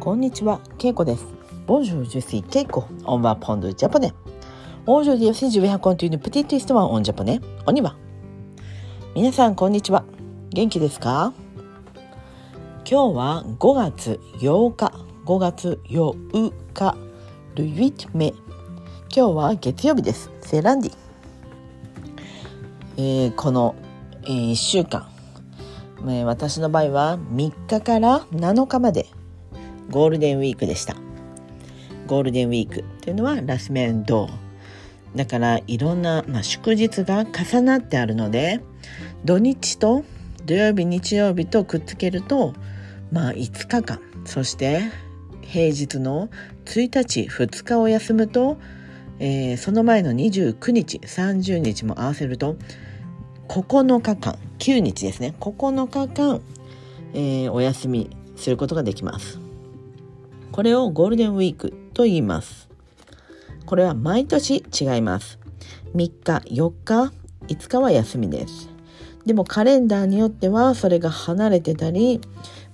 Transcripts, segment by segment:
こんにちは、ケイコです。Bonjour, je suis Keiko. On va prendre le japonais. Aujourd'hui aussi, je vais raconter une petite histoire en japonais. On y va. 皆さん、こんにちは。元気ですか今日は5月8日、5月8日、ルイット目。今日は月曜日です。セランディ。えーこの、えー1週間、えー私の場合は3日から7日までゴールデンウィークでした。ゴールデンウィークというのはラスメンド。だからいろんな、まあ、祝日が重なってあるので土日と土曜日日曜日とくっつけるとまあ5日間。そして平日の1日2日を休むと、えーその前の29日30日も合わせると9日間9日ですね。9日間、えーお休みすることができます。これをゴールデンウィークと言います。これは毎年違います。3日4日5日は休みです。でもカレンダーによってはそれが離れてたり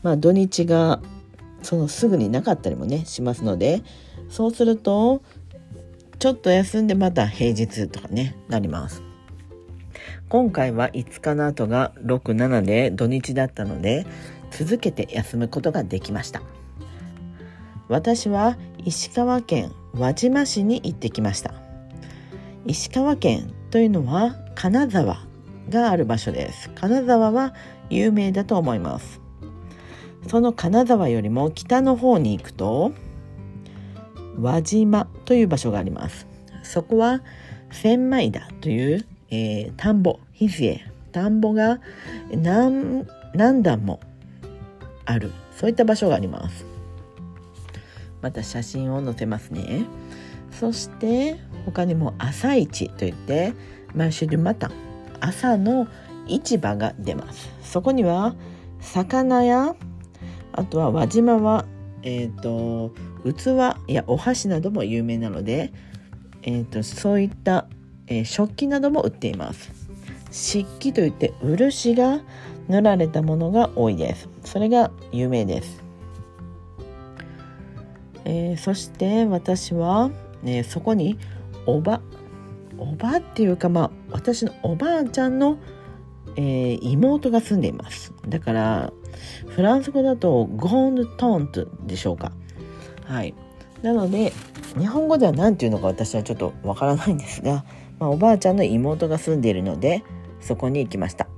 まあ土日がそのすぐになかったりもねしますのでそうするとちょっと休んでまた平日とかねなります。今回は5日の後が67で土日だったので続けて休むことができました。私は石川県輪島市に行ってきました。石川県というのは金沢がある場所です。金沢は有名だと思います。その金沢よりも北の方に行くと輪島という場所があります。そこは千枚田という、えー田んぼひずえ田んぼが何何段もある。そういった場所があります。また写真を載せますね。そして他にも朝市といってマルシェドゥマタン朝の市場が出ます。そこには魚やあとは輪島はえっ、と器やお箸なども有名なので、えー、とそういった、えー食器なども売っています。漆器といって漆が塗られたものが多いです。それが有名です。えーそして私は、ね、そこにおばおばっていうかまあ私のおばあちゃんの、えー妹が住んでいます。だからフランス語だとゴンドトントでしょうか。はい。なので日本語では何て言うのか私はちょっとわからないんですが、まあ、おばあちゃんの妹が住んでいるのでそこに行きました。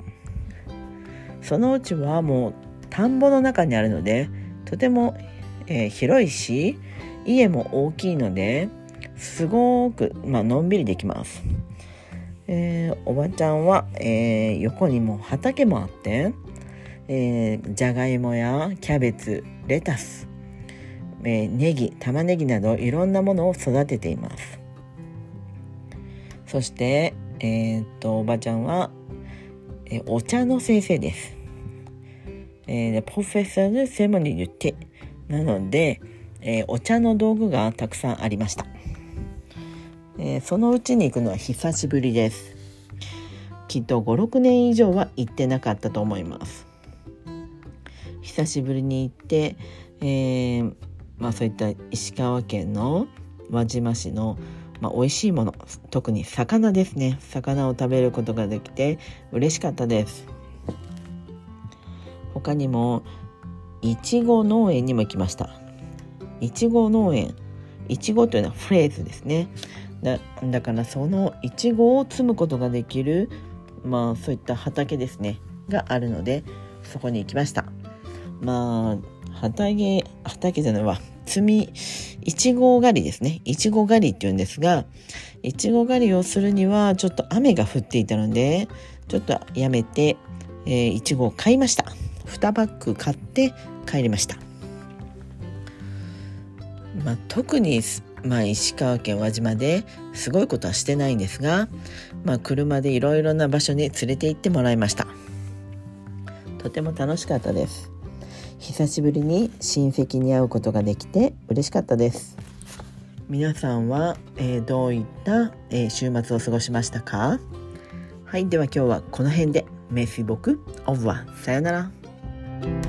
そのうちはもう田んぼの中にあるのでとても、えー広いし家も大きいのですごく、まあのんびりできます、えーおばちゃんは、えー横にも畑もあって、えーじゃがいもやキャベツレタス、えーネギ玉ねぎなどいろんなものを育てていますそして、えーっとおばちゃんは、えーお茶の先生です。えーでプロフェッなので、えーお茶の道具がたくさんありました、えーそのうちに行くのは久しぶりです。きっと56年以上は行ってなかったと思います。久しぶりに行って、えーまあそういった石川県の輪島市のまあ、美味しいもの特に魚ですね。魚を食べることができて嬉しかったです。他にもいちご農園にも行きました。いちご農園。いちごというのはフレーズですね。だからそのいちごを摘むことができるまあそういった畑ですね。があるのでそこに行きました。まあ畑畑じゃないわ。摘みいちご狩りですね。いちご狩りっていうんですがいちご狩りをするにはちょっと雨が降っていたのでちょっとやめて、えーいちごを買いました。2パック買って帰りました。まあ、特に、まあ、石川県輪島ですごいことはしてないんですが、まあ、車でいろいろな場所に連れて行ってもらいました。とても楽しかったです。久しぶりに親戚に会うことができて嬉しかったです。皆さんは、えーどういった、えー週末を過ごしましたか？はいでは今日はこの辺で。メッシ僕オブはさよなら。Bye.